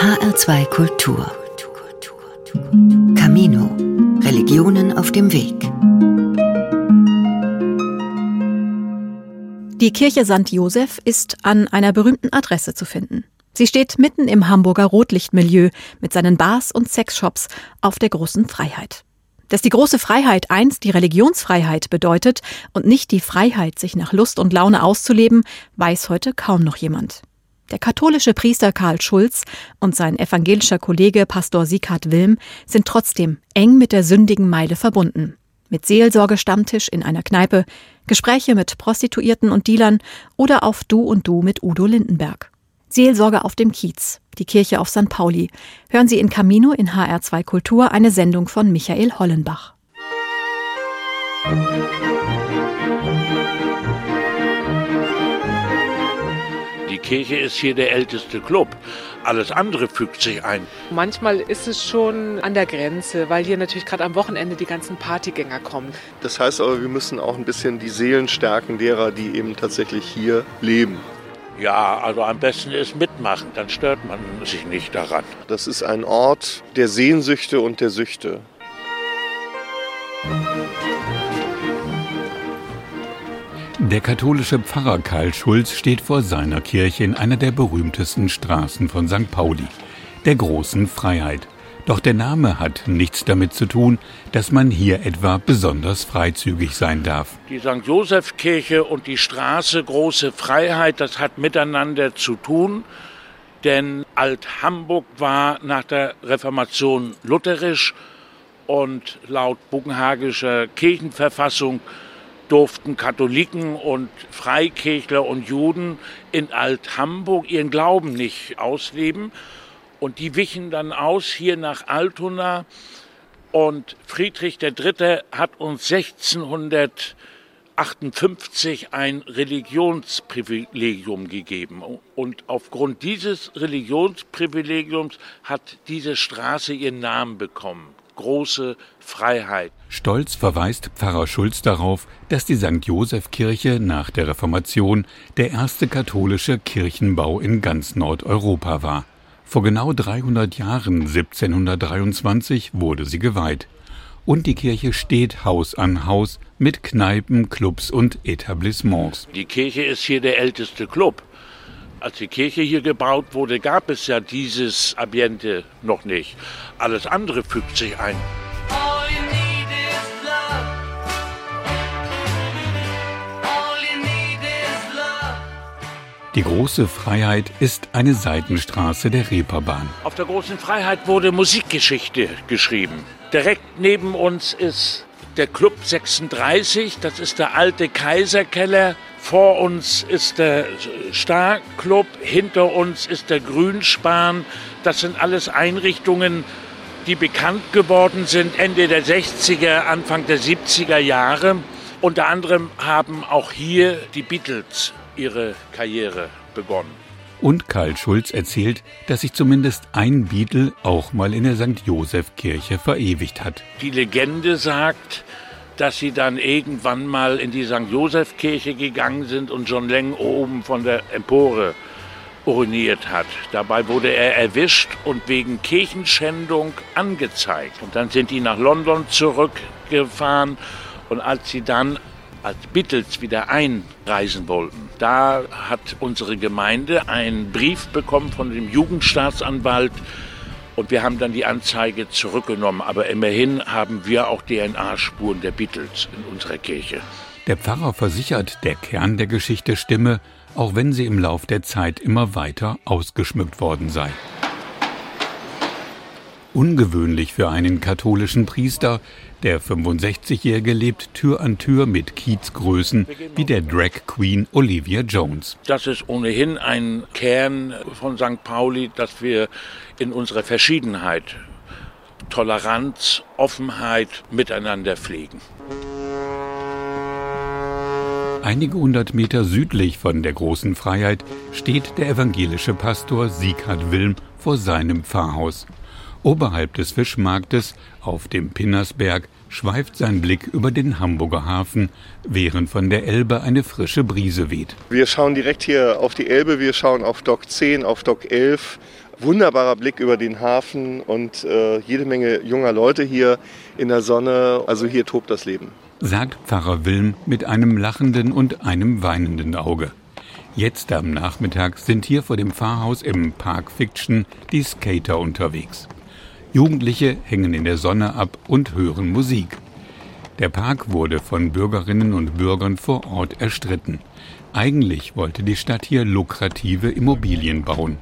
HR2 Kultur. Camino. Religionen auf dem Weg. Die Kirche St. Joseph ist an einer berühmten Adresse zu finden. Sie steht mitten im Hamburger Rotlichtmilieu mit seinen Bars und Sexshops auf der großen Freiheit. Dass die große Freiheit einst die Religionsfreiheit bedeutet und nicht die Freiheit, sich nach Lust und Laune auszuleben, weiß heute kaum noch jemand. Der katholische Priester Karl Schulz und sein evangelischer Kollege Pastor Sieghard Wilm sind trotzdem eng mit der sündigen Meile verbunden. Mit Seelsorgestammtisch in einer Kneipe, Gespräche mit Prostituierten und Dealern oder auf Du und Du mit Udo Lindenberg. Seelsorge auf dem Kiez, die Kirche auf St. Pauli. Hören Sie in Camino in HR2 Kultur eine Sendung von Michael Hollenbach. Die Kirche ist hier der älteste Club. Alles andere fügt sich ein. Manchmal ist es schon an der Grenze, weil hier natürlich gerade am Wochenende die ganzen Partygänger kommen. Das heißt aber, wir müssen auch ein bisschen die Seelen stärken derer, die eben tatsächlich hier leben. Ja, also am besten ist mitmachen, dann stört man sich nicht daran. Das ist ein Ort der Sehnsüchte und der Süchte. Der katholische Pfarrer Karl Schulz steht vor seiner Kirche in einer der berühmtesten Straßen von St. Pauli, der großen Freiheit. Doch der Name hat nichts damit zu tun, dass man hier etwa besonders freizügig sein darf. Die St. Joseph-Kirche und die Straße Große Freiheit, das hat miteinander zu tun. Denn Alt-Hamburg war nach der Reformation lutherisch und laut Bugenhagischer Kirchenverfassung durften Katholiken und Freikirchler und Juden in Alt-Hamburg ihren Glauben nicht ausleben. Und die wichen dann aus hier nach Altona. Und Friedrich III. hat uns 1658 ein Religionsprivilegium gegeben. Und aufgrund dieses Religionsprivilegiums hat diese Straße ihren Namen bekommen. Große Freiheit. Stolz verweist Pfarrer Schulz darauf, dass die St. Joseph-Kirche nach der Reformation der erste katholische Kirchenbau in ganz Nordeuropa war. Vor genau 300 Jahren, 1723, wurde sie geweiht. Und die Kirche steht Haus an Haus mit Kneipen, Clubs und Etablissements. Die Kirche ist hier der älteste Club. Als die Kirche hier gebaut wurde, gab es ja dieses Ambiente noch nicht. Alles andere fügt sich ein. Die große Freiheit ist eine Seitenstraße der Reeperbahn. Auf der großen Freiheit wurde Musikgeschichte geschrieben. Direkt neben uns ist der Club 36, das ist der alte Kaiserkeller. Vor uns ist der Star-Club, hinter uns ist der Grünspan. Das sind alles Einrichtungen, die bekannt geworden sind Ende der 60er, Anfang der 70er Jahre. Unter anderem haben auch hier die Beatles ihre Karriere begonnen. Und Karl Schulz erzählt, dass sich zumindest ein Beatle auch mal in der St. Joseph-Kirche verewigt hat. Die Legende sagt, dass sie dann irgendwann mal in die St. Joseph-Kirche gegangen sind und John Leng oben von der Empore uriniert hat. Dabei wurde er erwischt und wegen Kirchenschändung angezeigt. Und dann sind die nach London zurückgefahren und als sie dann als Beatles wieder einreisen wollten. Da hat unsere Gemeinde einen Brief bekommen von dem Jugendstaatsanwalt und wir haben dann die Anzeige zurückgenommen. Aber immerhin haben wir auch DNA-Spuren der Beatles in unserer Kirche. Der Pfarrer versichert, der Kern der Geschichte stimme, auch wenn sie im Lauf der Zeit immer weiter ausgeschmückt worden sei. Ungewöhnlich für einen katholischen Priester, der 65-Jährige lebt Tür an Tür mit Kiezgrößen wie der Drag Queen Olivia Jones. Das ist ohnehin ein Kern von St. Pauli, dass wir in unserer Verschiedenheit Toleranz, Offenheit miteinander pflegen. Einige hundert Meter südlich von der großen Freiheit steht der evangelische Pastor Sieghard Wilm vor seinem Pfarrhaus. Oberhalb des Fischmarktes auf dem Pinnersberg schweift sein Blick über den Hamburger Hafen, während von der Elbe eine frische Brise weht. Wir schauen direkt hier auf die Elbe, wir schauen auf Dock 10, auf Dock 11. wunderbarer Blick über den Hafen und äh, jede Menge junger Leute hier in der Sonne. Also hier tobt das Leben. Sagt Pfarrer Wilm mit einem lachenden und einem weinenden Auge. Jetzt am Nachmittag sind hier vor dem Pfarrhaus im Park Fiction die Skater unterwegs. Jugendliche hängen in der Sonne ab und hören Musik. Der Park wurde von Bürgerinnen und Bürgern vor Ort erstritten. Eigentlich wollte die Stadt hier lukrative Immobilien bauen.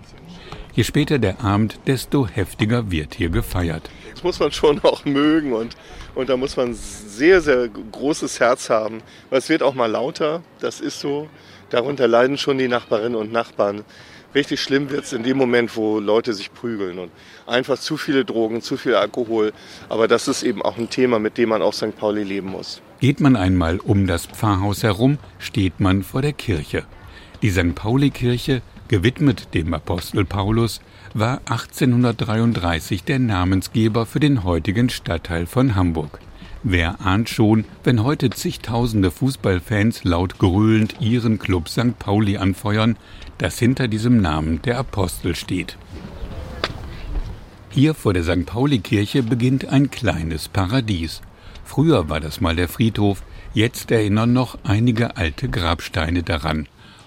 Je später der Abend, desto heftiger wird hier gefeiert. Das muss man schon auch mögen und, und da muss man sehr, sehr großes Herz haben. Weil es wird auch mal lauter, das ist so. Darunter leiden schon die Nachbarinnen und Nachbarn. Richtig schlimm wird es in dem Moment, wo Leute sich prügeln und einfach zu viele Drogen, zu viel Alkohol. Aber das ist eben auch ein Thema, mit dem man auf St. Pauli leben muss. Geht man einmal um das Pfarrhaus herum, steht man vor der Kirche. Die St. Pauli-Kirche, gewidmet dem Apostel Paulus, war 1833 der Namensgeber für den heutigen Stadtteil von Hamburg. Wer ahnt schon, wenn heute zigtausende Fußballfans laut gröhlend ihren Club St. Pauli anfeuern, dass hinter diesem Namen der Apostel steht. Hier vor der St. Pauli-Kirche beginnt ein kleines Paradies. Früher war das mal der Friedhof, jetzt erinnern noch einige alte Grabsteine daran.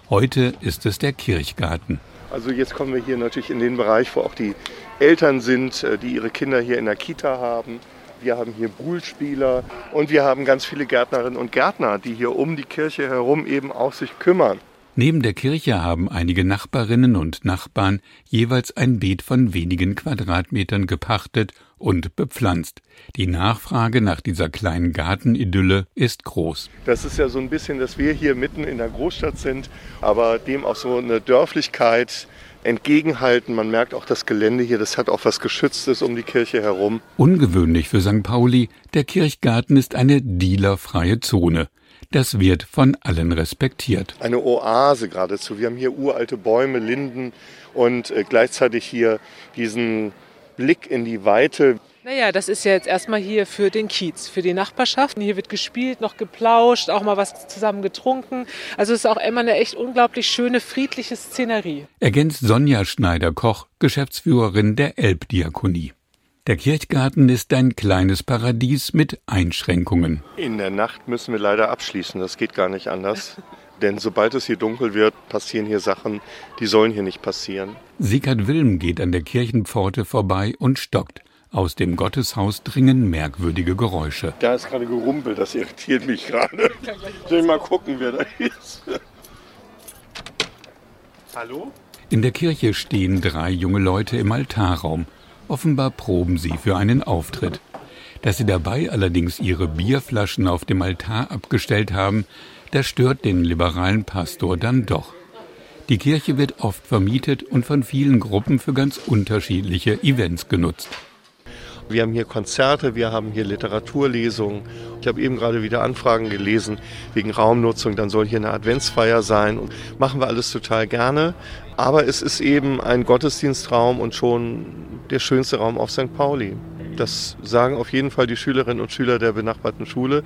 Heute ist es der Kirchgarten. Also jetzt kommen wir hier natürlich in den Bereich, wo auch die Eltern sind, äh, die ihre Kinder hier in der Kita haben. Wir haben hier Buhlspieler und wir haben ganz viele Gärtnerinnen und Gärtner, die hier um die Kirche herum eben auch sich kümmern. Neben der Kirche haben einige Nachbarinnen und Nachbarn jeweils ein Beet von wenigen Quadratmetern gepachtet und bepflanzt. Die Nachfrage nach dieser kleinen Gartenidylle ist groß. Das ist ja so ein bisschen, dass wir hier mitten in der Großstadt sind, aber dem auch so eine Dörflichkeit entgegenhalten. Man merkt auch das Gelände hier, das hat auch was Geschütztes um die Kirche herum. Ungewöhnlich für St. Pauli, der Kirchgarten ist eine dealerfreie Zone. Das wird von allen respektiert. Eine Oase geradezu. Wir haben hier uralte Bäume, Linden und äh, gleichzeitig hier diesen Blick in die Weite. Naja, das ist ja jetzt erstmal hier für den Kiez, für die Nachbarschaft. Hier wird gespielt, noch geplauscht, auch mal was zusammen getrunken. Also es ist auch immer eine echt unglaublich schöne, friedliche Szenerie. Ergänzt Sonja Schneider-Koch, Geschäftsführerin der Elbdiakonie. Der Kirchgarten ist ein kleines Paradies mit Einschränkungen. In der Nacht müssen wir leider abschließen, das geht gar nicht anders. Denn sobald es hier dunkel wird, passieren hier Sachen, die sollen hier nicht passieren. Siegert Wilm geht an der Kirchenpforte vorbei und stockt. Aus dem Gotteshaus dringen merkwürdige Geräusche. Da ist gerade gerumpelt, das irritiert mich gerade. Soll ich mal gucken, wer da ist? Hallo? In der Kirche stehen drei junge Leute im Altarraum. Offenbar proben sie für einen Auftritt. Dass sie dabei allerdings ihre Bierflaschen auf dem Altar abgestellt haben, das stört den liberalen Pastor dann doch. Die Kirche wird oft vermietet und von vielen Gruppen für ganz unterschiedliche Events genutzt. Wir haben hier Konzerte, wir haben hier Literaturlesungen. Ich habe eben gerade wieder Anfragen gelesen wegen Raumnutzung. Dann soll hier eine Adventsfeier sein. Und machen wir alles total gerne. Aber es ist eben ein Gottesdienstraum und schon der schönste Raum auf St. Pauli. Das sagen auf jeden Fall die Schülerinnen und Schüler der benachbarten Schule,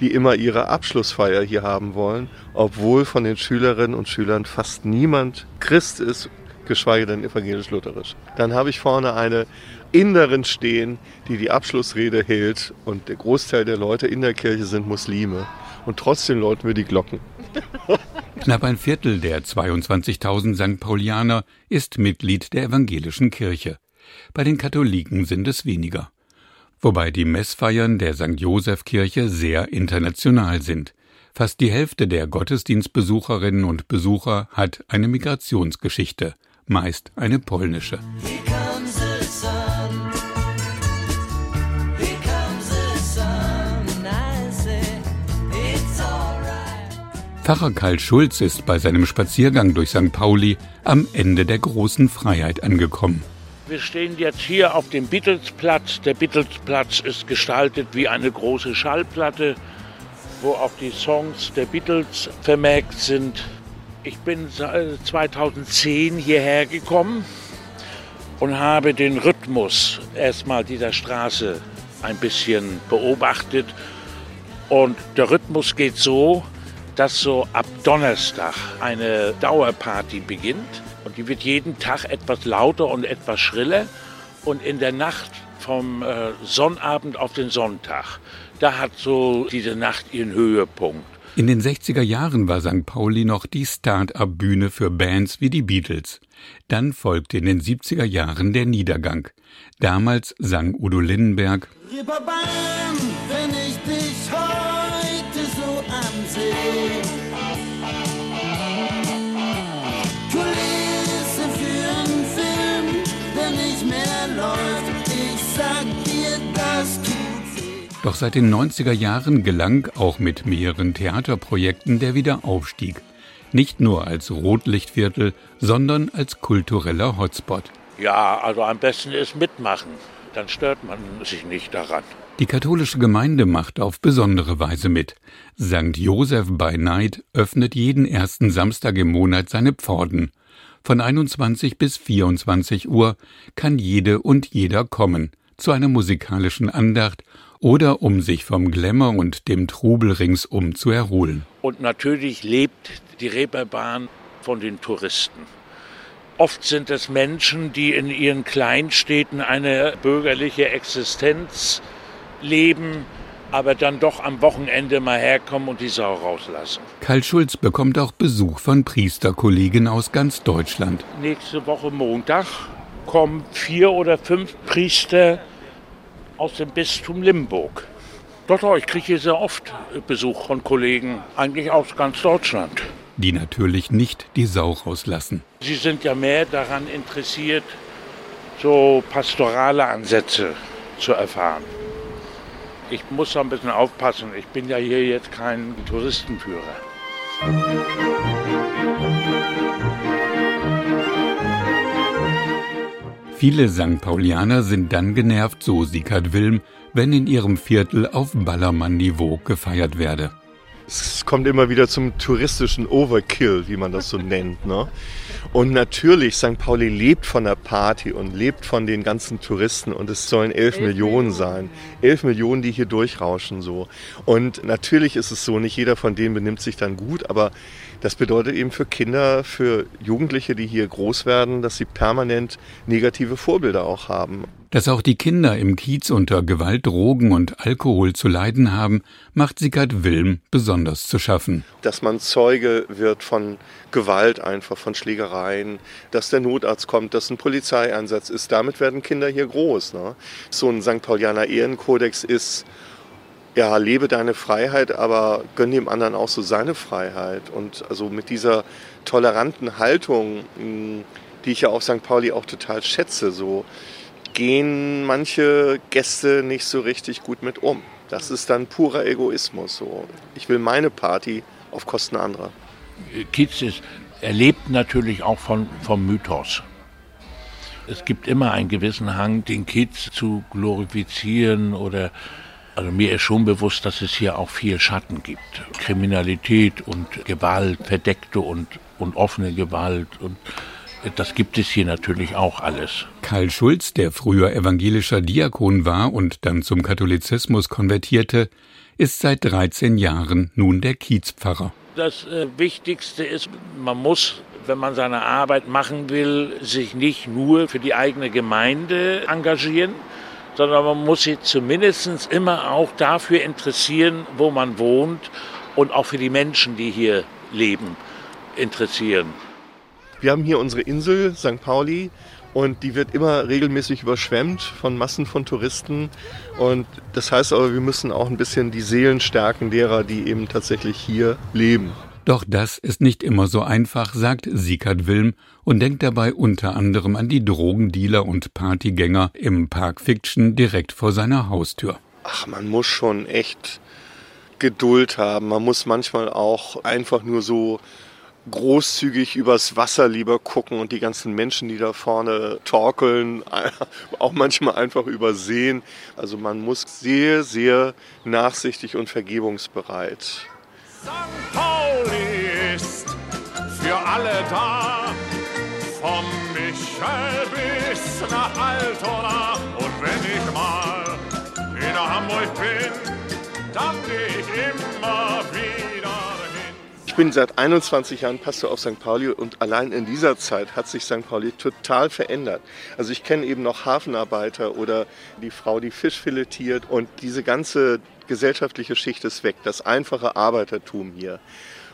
die immer ihre Abschlussfeier hier haben wollen, obwohl von den Schülerinnen und Schülern fast niemand Christ ist, geschweige denn evangelisch-lutherisch. Dann habe ich vorne eine Inderin stehen, die die Abschlussrede hält und der Großteil der Leute in der Kirche sind Muslime. Und trotzdem läuten wir die Glocken. Knapp ein Viertel der 22.000 St. Paulianer ist Mitglied der evangelischen Kirche. Bei den Katholiken sind es weniger. Wobei die Messfeiern der St. Joseph Kirche sehr international sind. Fast die Hälfte der Gottesdienstbesucherinnen und Besucher hat eine Migrationsgeschichte, meist eine polnische. Pfarrer Karl Schulz ist bei seinem Spaziergang durch St. Pauli am Ende der großen Freiheit angekommen. Wir stehen jetzt hier auf dem Bittelsplatz. Der Bittelsplatz ist gestaltet wie eine große Schallplatte, wo auch die Songs der Beatles vermerkt sind. Ich bin 2010 hierher gekommen und habe den Rhythmus erstmal dieser Straße ein bisschen beobachtet. Und der Rhythmus geht so, dass so ab Donnerstag eine Dauerparty beginnt. Und die wird jeden Tag etwas lauter und etwas schriller. Und in der Nacht vom äh, Sonnabend auf den Sonntag, da hat so diese Nacht ihren Höhepunkt. In den 60er Jahren war St. Pauli noch die Start-up-Bühne für Bands wie die Beatles. Dann folgte in den 70er Jahren der Niedergang. Damals sang Udo Lindenberg Reeperbahn, wenn ich dich heute ansehe. Kulisse für einen Film, der nicht mehr läuft. Ich sag dir, das. Doch seit den 90er Jahren gelang auch mit mehreren Theaterprojekten der Wiederaufstieg. Nicht nur als Rotlichtviertel, sondern als kultureller Hotspot. Ja, also am besten ist mitmachen. Dann stört man sich nicht daran. Die katholische Gemeinde macht auf besondere Weise mit. St. Joseph by Night öffnet jeden ersten Samstag im Monat seine Pforten. Von 21 bis 24 Uhr kann jede und jeder kommen zu einer musikalischen Andacht oder um sich vom Glamour und dem Trubel ringsum zu erholen. Und natürlich lebt die Reeperbahn von den Touristen. Oft sind es Menschen, die in ihren Kleinstädten eine bürgerliche Existenz leben, aber dann doch am Wochenende mal herkommen und die Sau rauslassen. Karl Schulz bekommt auch Besuch von Priesterkollegen aus ganz Deutschland. Nächste Woche Montag kommen vier oder fünf Priester aus dem Bistum Limburg. Doch, doch, ich kriege hier sehr oft Besuch von Kollegen, eigentlich aus ganz Deutschland. Die natürlich nicht die Sau rauslassen. Sie sind ja mehr daran interessiert, so pastorale Ansätze zu erfahren. Ich muss da ein bisschen aufpassen. Ich bin ja hier jetzt kein Touristenführer. Viele St. Paulianer sind dann genervt, so Siegert Wilm, wenn in ihrem Viertel auf Ballermann-Niveau gefeiert werde. Es kommt immer wieder zum touristischen Overkill, wie man das so nennt. Ne? Und natürlich, St. Pauli lebt von der Party und lebt von den ganzen Touristen und es sollen elf Millionen sein. Elf Millionen, die hier durchrauschen so. Und natürlich ist es so, nicht jeder von denen benimmt sich dann gut, aber das bedeutet eben für Kinder, für Jugendliche, die hier groß werden, dass sie permanent negative Vorbilder auch haben. Dass auch die Kinder im Kiez unter Gewalt, Drogen und Alkohol zu leiden haben, macht Sigurd Wilm besonders zu schaffen. Dass man Zeuge wird von Gewalt einfach, von Schlägereien, dass der Notarzt kommt, dass ein Polizeieinsatz ist. Damit werden Kinder hier groß. Ne? So ein St. Paulianer Ehrenkodex ist, ja, lebe deine Freiheit, aber gönn dem anderen auch so seine Freiheit. Und also mit dieser toleranten Haltung, die ich ja auf St. Pauli auch total schätze, so gehen manche Gäste nicht so richtig gut mit um. Das ist dann purer Egoismus. So. Ich will meine Party auf Kosten anderer. Kiez ist, er lebt natürlich auch von, vom Mythos. Es gibt immer einen gewissen Hang, den Kiez zu glorifizieren oder also mir ist schon bewusst, dass es hier auch viel Schatten gibt. Kriminalität und Gewalt, verdeckte und, und offene Gewalt und das gibt es hier natürlich auch alles. Karl Schulz, der früher evangelischer Diakon war und dann zum Katholizismus konvertierte, ist seit 13 Jahren nun der Kiezpfarrer. Das äh, Wichtigste ist, man muss, wenn man seine Arbeit machen will, sich nicht nur für die eigene Gemeinde engagieren, sondern man muss sich zumindest immer auch dafür interessieren, wo man wohnt und auch für die Menschen, die hier leben, interessieren. Wir haben hier unsere Insel, St. Pauli, und die wird immer regelmäßig überschwemmt von Massen von Touristen. Und das heißt aber, wir müssen auch ein bisschen die Seelen stärken derer, die eben tatsächlich hier leben. Doch das ist nicht immer so einfach, sagt Siegert Wilm und denkt dabei unter anderem an die Drogendealer und Partygänger im Park Fiction direkt vor seiner Haustür. Ach, man muss schon echt Geduld haben. Man muss manchmal auch einfach nur so großzügig übers Wasser lieber gucken und die ganzen Menschen, die da vorne torkeln, auch manchmal einfach übersehen. Also man muss sehr, sehr nachsichtig und vergebungsbereit. St. Pauli ist für alle da, vom Michel bis nach Altona. Und wenn ich mal in Hamburg bin, dann geh ich immer wieder. Ich bin seit 21 Jahren Pastor auf St. Pauli und allein in dieser Zeit hat sich St. Pauli total verändert. Also ich kenne eben noch Hafenarbeiter oder die Frau, die Fisch filetiert und diese ganze gesellschaftliche Schicht ist weg, das einfache Arbeitertum hier.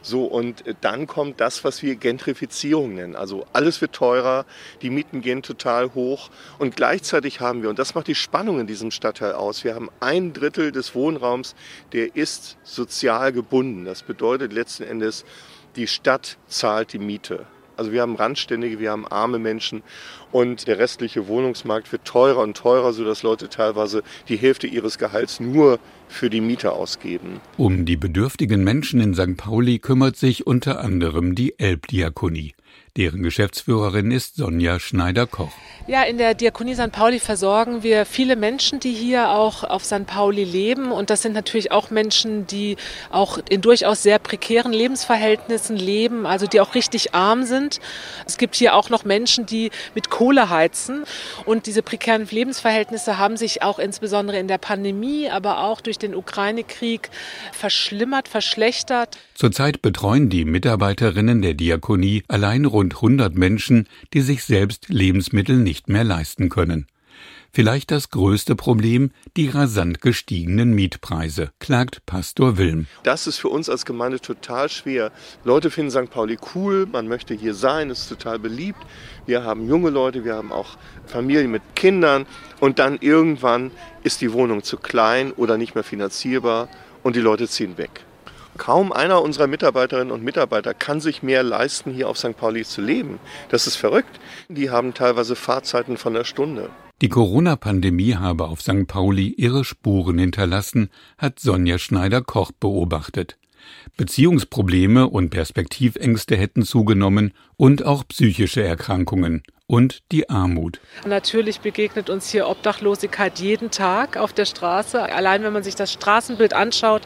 So, und dann kommt das, was wir Gentrifizierung nennen. Also alles wird teurer, die Mieten gehen total hoch und gleichzeitig haben wir, und das macht die Spannung in diesem Stadtteil aus, wir haben ein Drittel des Wohnraums, der ist sozial gebunden. Das bedeutet letzten Endes, die Stadt zahlt die Miete. Also wir haben Randständige, wir haben arme Menschen und der restliche Wohnungsmarkt wird teurer und teurer, sodass Leute teilweise die Hälfte ihres Gehalts nur für die Miete ausgeben. Um die bedürftigen Menschen in St. Pauli kümmert sich unter anderem die Elbdiakonie. Deren Geschäftsführerin ist Sonja Schneider-Koch. Ja, in der Diakonie St. Pauli versorgen wir viele Menschen, die hier auch auf St. Pauli leben. Und das sind natürlich auch Menschen, die auch in durchaus sehr prekären Lebensverhältnissen leben, also die auch richtig arm sind. Es gibt hier auch noch Menschen, die mit Kohle heizen. Und diese prekären Lebensverhältnisse haben sich auch insbesondere in der Pandemie, aber auch durch den Ukraine-Krieg verschlimmert, verschlechtert. Zurzeit betreuen die Mitarbeiterinnen der Diakonie allein rund 100 Menschen, die sich selbst Lebensmittel nicht mehr leisten können. Vielleicht das größte Problem die rasant gestiegenen Mietpreise, klagt Pastor Wilm. Das ist für uns als Gemeinde total schwer. Leute finden St. Pauli cool, man möchte hier sein, ist total beliebt. Wir haben junge Leute, wir haben auch Familien mit Kindern und dann irgendwann ist die Wohnung zu klein oder nicht mehr finanzierbar und die Leute ziehen weg. Kaum einer unserer Mitarbeiterinnen und Mitarbeiter kann sich mehr leisten, hier auf St. Pauli zu leben. Das ist verrückt. Die haben teilweise Fahrzeiten von einer Stunde. Die Corona-Pandemie habe auf St. Pauli ihre Spuren hinterlassen, hat Sonja Schneider-Koch beobachtet. Beziehungsprobleme und Perspektivängste hätten zugenommen und auch psychische Erkrankungen und die Armut. Natürlich begegnet uns hier Obdachlosigkeit jeden Tag auf der Straße. Allein wenn man sich das Straßenbild anschaut,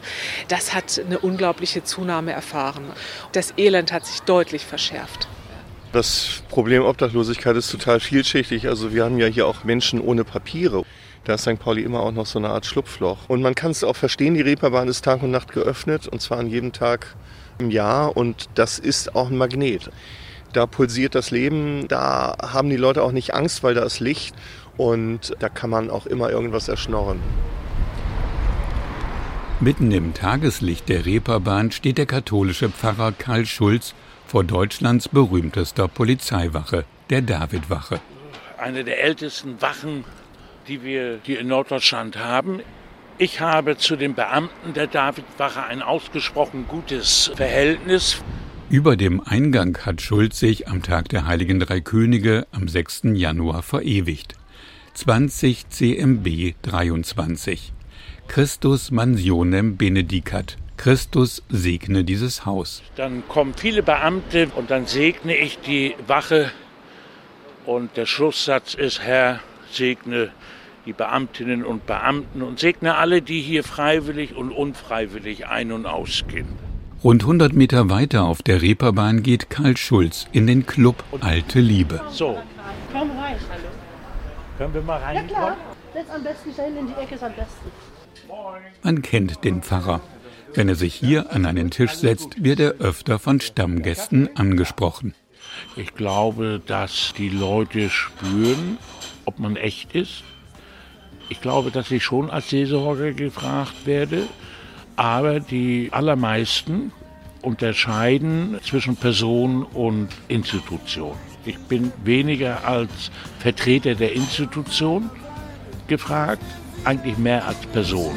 das hat eine unglaubliche Zunahme erfahren. Das Elend hat sich deutlich verschärft. Das Problem Obdachlosigkeit ist total vielschichtig. Also wir haben ja hier auch Menschen ohne Papiere. Da ist St. Pauli immer auch noch so eine Art Schlupfloch. Und man kann es auch verstehen, die Reeperbahn ist Tag und Nacht geöffnet und zwar an jedem Tag im Jahr und das ist auch ein Magnet. Da pulsiert das Leben, da haben die Leute auch nicht Angst, weil da ist Licht und da kann man auch immer irgendwas erschnorren. Mitten im Tageslicht der Reeperbahn steht der katholische Pfarrer Karl Schulz vor Deutschlands berühmtester Polizeiwache, der Davidwache. Eine der ältesten Wachen, die wir hier in Norddeutschland haben. Ich habe zu den Beamten der Davidwache ein ausgesprochen gutes Verhältnis. Über dem Eingang hat Schulz sich am Tag der Heiligen Drei Könige am 6. Januar verewigt. 20 CMB 23. Christus mansionem benedicat. Christus segne dieses Haus. Dann kommen viele Beamte und dann segne ich die Wache. Und der Schlusssatz ist, Herr, segne die Beamtinnen und Beamten und segne alle, die hier freiwillig und unfreiwillig ein- und ausgehen. Rund 100 Meter weiter auf der Reeperbahn geht Karl Schulz in den Club Alte Liebe. So, Komm rein. können wir mal Ja reinkommen? klar. Setz am besten da hinten in die Ecke ist am besten. Man kennt den Pfarrer. Wenn er sich hier an einen Tisch setzt, wird er öfter von Stammgästen angesprochen. Ich glaube, dass die Leute spüren, ob man echt ist. Ich glaube, dass ich schon als Seelsorger gefragt werde, aber die allermeisten unterscheiden zwischen Person und Institution. Ich bin weniger als Vertreter der Institution gefragt, eigentlich mehr als Person.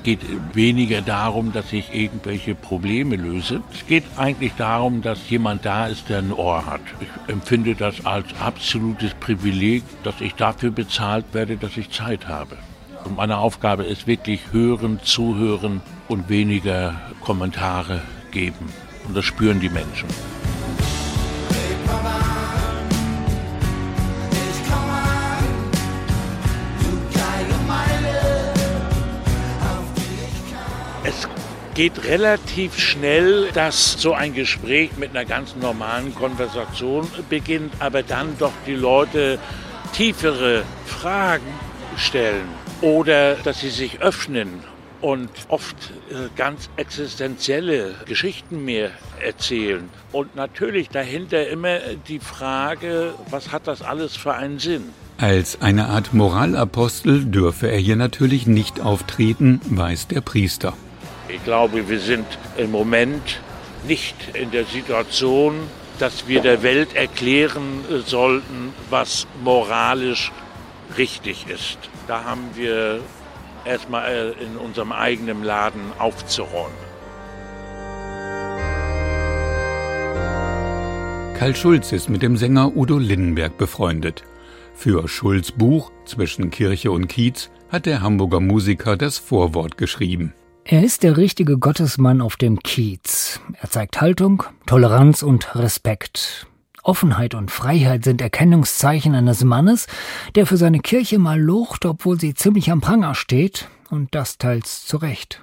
Es geht weniger darum, dass ich irgendwelche Probleme löse. Es geht eigentlich darum, dass jemand da ist, der ein Ohr hat. Ich empfinde das als absolutes Privileg, dass ich dafür bezahlt werde, dass ich Zeit habe. Und meine Aufgabe ist wirklich hören, zuhören und weniger Kommentare geben. Und das spüren die Menschen. Geht relativ schnell, dass so ein Gespräch mit einer ganz normalen Konversation beginnt, aber dann doch die Leute tiefere Fragen stellen. oder dass sie sich öffnen und oft äh, ganz existenzielle Geschichten mir erzählen. Und natürlich dahinter immer die Frage, was hat das alles für einen Sinn? Als eine Art Moralapostel dürfe er hier natürlich nicht auftreten, weiß der Priester. Ich glaube, wir sind im Moment nicht in der Situation, dass wir der Welt erklären sollten, was moralisch richtig ist. Da haben wir erstmal in unserem eigenen Laden aufzuräumen. Karl Schulz ist mit dem Sänger Udo Lindenberg befreundet. Für Schulz Buch Zwischen Kirche und Kiez hat der Hamburger Musiker das Vorwort geschrieben. Er ist der richtige Gottesmann auf dem Kiez. Er zeigt Haltung, Toleranz und Respekt. Offenheit und Freiheit sind Erkennungszeichen eines Mannes, der für seine Kirche mal locht, obwohl sie ziemlich am Pranger steht, und das teils zu Recht.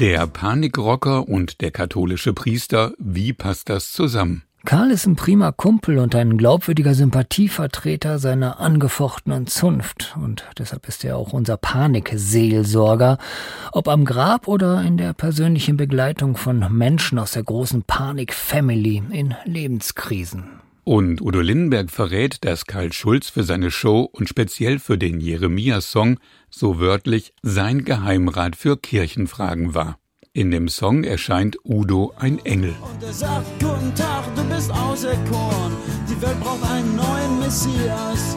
Der Panikrocker und der katholische Priester, wie passt das zusammen? Karl ist ein prima Kumpel und ein glaubwürdiger Sympathievertreter seiner angefochtenen Zunft. Und deshalb ist er auch unser Panikseelsorger, ob am Grab oder in der persönlichen Begleitung von Menschen aus der großen Panik-Family in Lebenskrisen. Und Udo Lindenberg verrät, dass Karl Schulz für seine Show und speziell für den Jeremia-Song so wörtlich sein Geheimrat für Kirchenfragen war. In dem Song erscheint Udo ein Engel. Und er sagt, guten Tag, du bist auserkoren. Die Welt braucht einen neuen Messias.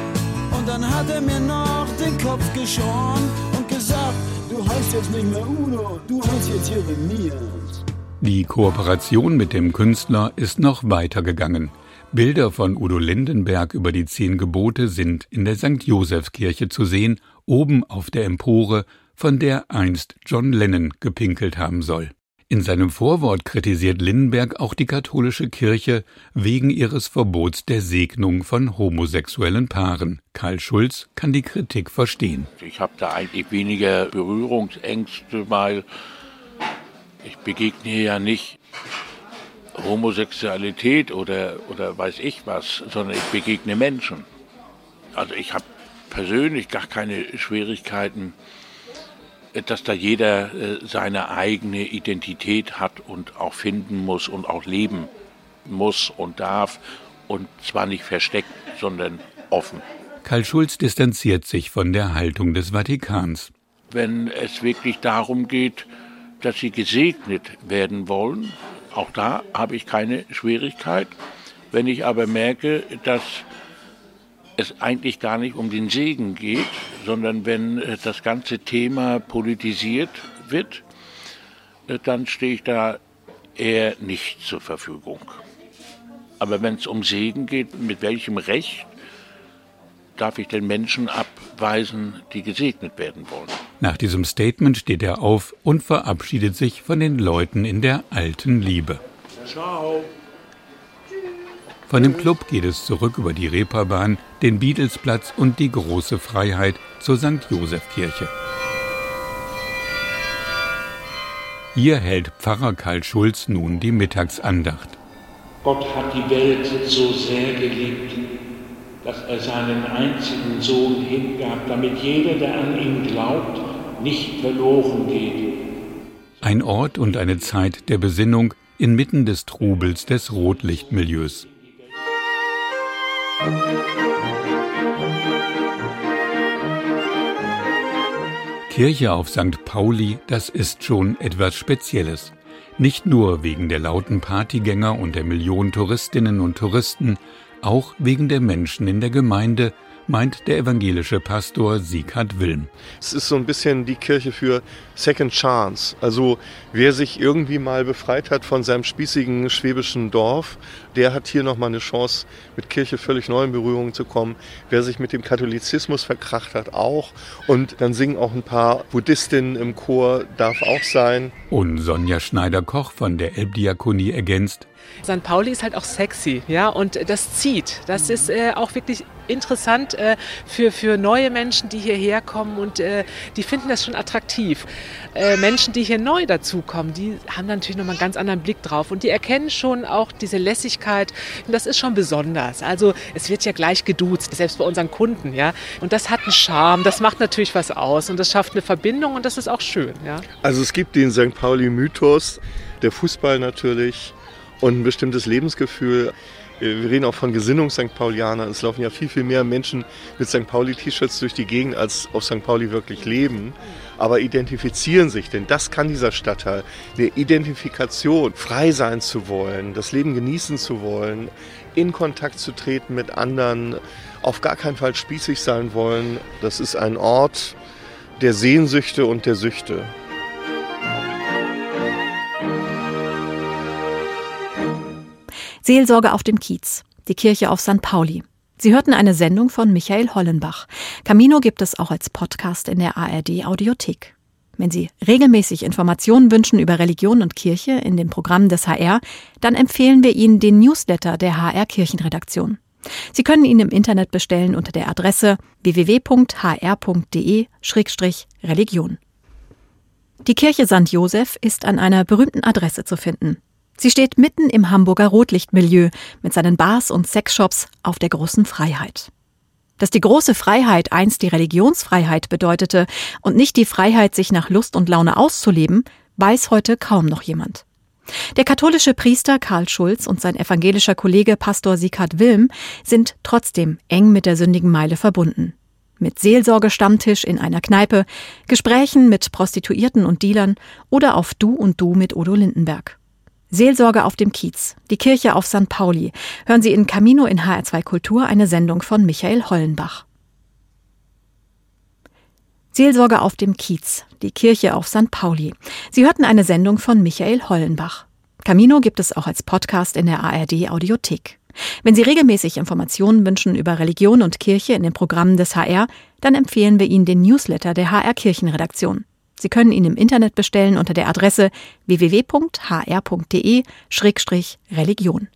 Und dann hat er mir noch den Kopf geschoren und gesagt, du heißt jetzt nicht mehr Udo, du heißt jetzt Jeremias. Die Kooperation mit dem Künstler ist noch weitergegangen. Bilder von Udo Lindenberg über die zehn Gebote sind in der St. Josefskirche zu sehen, oben auf der Empore von der einst John Lennon gepinkelt haben soll. In seinem Vorwort kritisiert Lindenberg auch die katholische Kirche wegen ihres Verbots der Segnung von homosexuellen Paaren. Karl Schulz kann die Kritik verstehen. Ich habe da eigentlich weniger Berührungsängste, weil ich begegne ja nicht Homosexualität oder, oder weiß ich was, sondern ich begegne Menschen. Also ich habe persönlich gar keine Schwierigkeiten, dass da jeder äh, seine eigene Identität hat und auch finden muss und auch leben muss und darf und zwar nicht versteckt, sondern offen. Karl Schulz distanziert sich von der Haltung des Vatikans. Wenn es wirklich darum geht, dass sie gesegnet werden wollen, auch da habe ich keine Schwierigkeit. Wenn ich aber merke, dass es eigentlich gar nicht um den Segen geht, sondern wenn äh, das ganze Thema politisiert wird, äh, dann stehe ich da eher nicht zur Verfügung. Aber wenn es um Segen geht, mit welchem Recht darf ich den Menschen abweisen, die gesegnet werden wollen? Nach diesem Statement steht er auf und verabschiedet sich von den Leuten in der alten Liebe. Ciao. Von dem Club geht es zurück über die Reeperbahn, den Beatlesplatz und die große Freiheit zur St. Josefkirche. Hier hält Pfarrer Karl Schulz nun die Mittagsandacht. Gott hat die Welt so sehr geliebt, dass er seinen einzigen Sohn hingab, damit jeder, der an ihn glaubt, nicht verloren geht. Ein Ort und eine Zeit der Besinnung inmitten des Trubels des Rotlichtmilieus. Kirche auf St. Pauli, das ist schon etwas Spezielles. Nicht nur wegen der lauten Partygänger und der Millionen Touristinnen und Touristen, auch wegen der Menschen in der Gemeinde, meint der evangelische Pastor Sieghard Wilm. Es ist so ein bisschen die Kirche für Second Chance. Also wer sich irgendwie mal befreit hat von seinem spießigen schwäbischen Dorf, der hat hier nochmal eine Chance, mit Kirche völlig neu in Berührung zu kommen. Wer sich mit dem Katholizismus verkracht hat, auch. Und dann singen auch ein paar Buddhistinnen im Chor, darf auch sein. Und Sonja Schneider-Koch von der Elbdiakonie ergänzt, St. Pauli ist halt auch sexy, ja, und das zieht. Das ist äh, auch wirklich interessant äh, für, für neue Menschen, die hierher kommen und äh, die finden das schon attraktiv. Äh, Menschen, die hier neu dazukommen, die haben natürlich nochmal einen ganz anderen Blick drauf und die erkennen schon auch diese Lässigkeit und das ist schon besonders. Also es wird ja gleich geduzt, selbst bei unseren Kunden, ja, und das hat einen Charme, das macht natürlich was aus und das schafft eine Verbindung und das ist auch schön, ja. Also es gibt den St. Pauli-Mythos, der Fußball natürlich und ein bestimmtes Lebensgefühl. Wir reden auch von Gesinnung St. Paulianer. Es laufen ja viel, viel mehr Menschen mit St. Pauli-T-Shirts durch die Gegend, als auf St. Pauli wirklich leben. Aber identifizieren sich, denn das kann dieser Stadtteil. Eine Identifikation, frei sein zu wollen, das Leben genießen zu wollen, in Kontakt zu treten mit anderen, auf gar keinen Fall spießig sein wollen. Das ist ein Ort der Sehnsüchte und der Süchte. Seelsorge auf dem Kiez, die Kirche auf St. Pauli. Sie hörten eine Sendung von Michael Hollenbach. Camino gibt es auch als Podcast in der ARD Audiothek. Wenn Sie regelmäßig Informationen wünschen über Religion und Kirche in den Programmen des HR, dann empfehlen wir Ihnen den Newsletter der HR Kirchenredaktion. Sie können ihn im Internet bestellen unter der Adresse www.hr.de-religion. Die Kirche St. Joseph ist an einer berühmten Adresse zu finden. Sie steht mitten im Hamburger Rotlichtmilieu mit seinen Bars und Sexshops auf der großen Freiheit. Dass die große Freiheit einst die Religionsfreiheit bedeutete und nicht die Freiheit, sich nach Lust und Laune auszuleben, weiß heute kaum noch jemand. Der katholische Priester Karl Schulz und sein evangelischer Kollege Pastor Sikard Wilm sind trotzdem eng mit der sündigen Meile verbunden. Mit Seelsorgestammtisch in einer Kneipe, Gesprächen mit Prostituierten und Dealern oder auf Du und Du mit Udo Lindenberg. Seelsorge auf dem Kiez, die Kirche auf St. Pauli. Hören Sie in Camino in HR2 Kultur eine Sendung von Michael Hollenbach. Seelsorge auf dem Kiez, die Kirche auf St. Pauli. Sie hörten eine Sendung von Michael Hollenbach. Camino gibt es auch als Podcast in der ARD Audiothek. Wenn Sie regelmäßig Informationen wünschen über Religion und Kirche in den Programmen des HR, dann empfehlen wir Ihnen den Newsletter der HR Kirchenredaktion. Sie können ihn im Internet bestellen unter der Adresse www.hr.de-religion.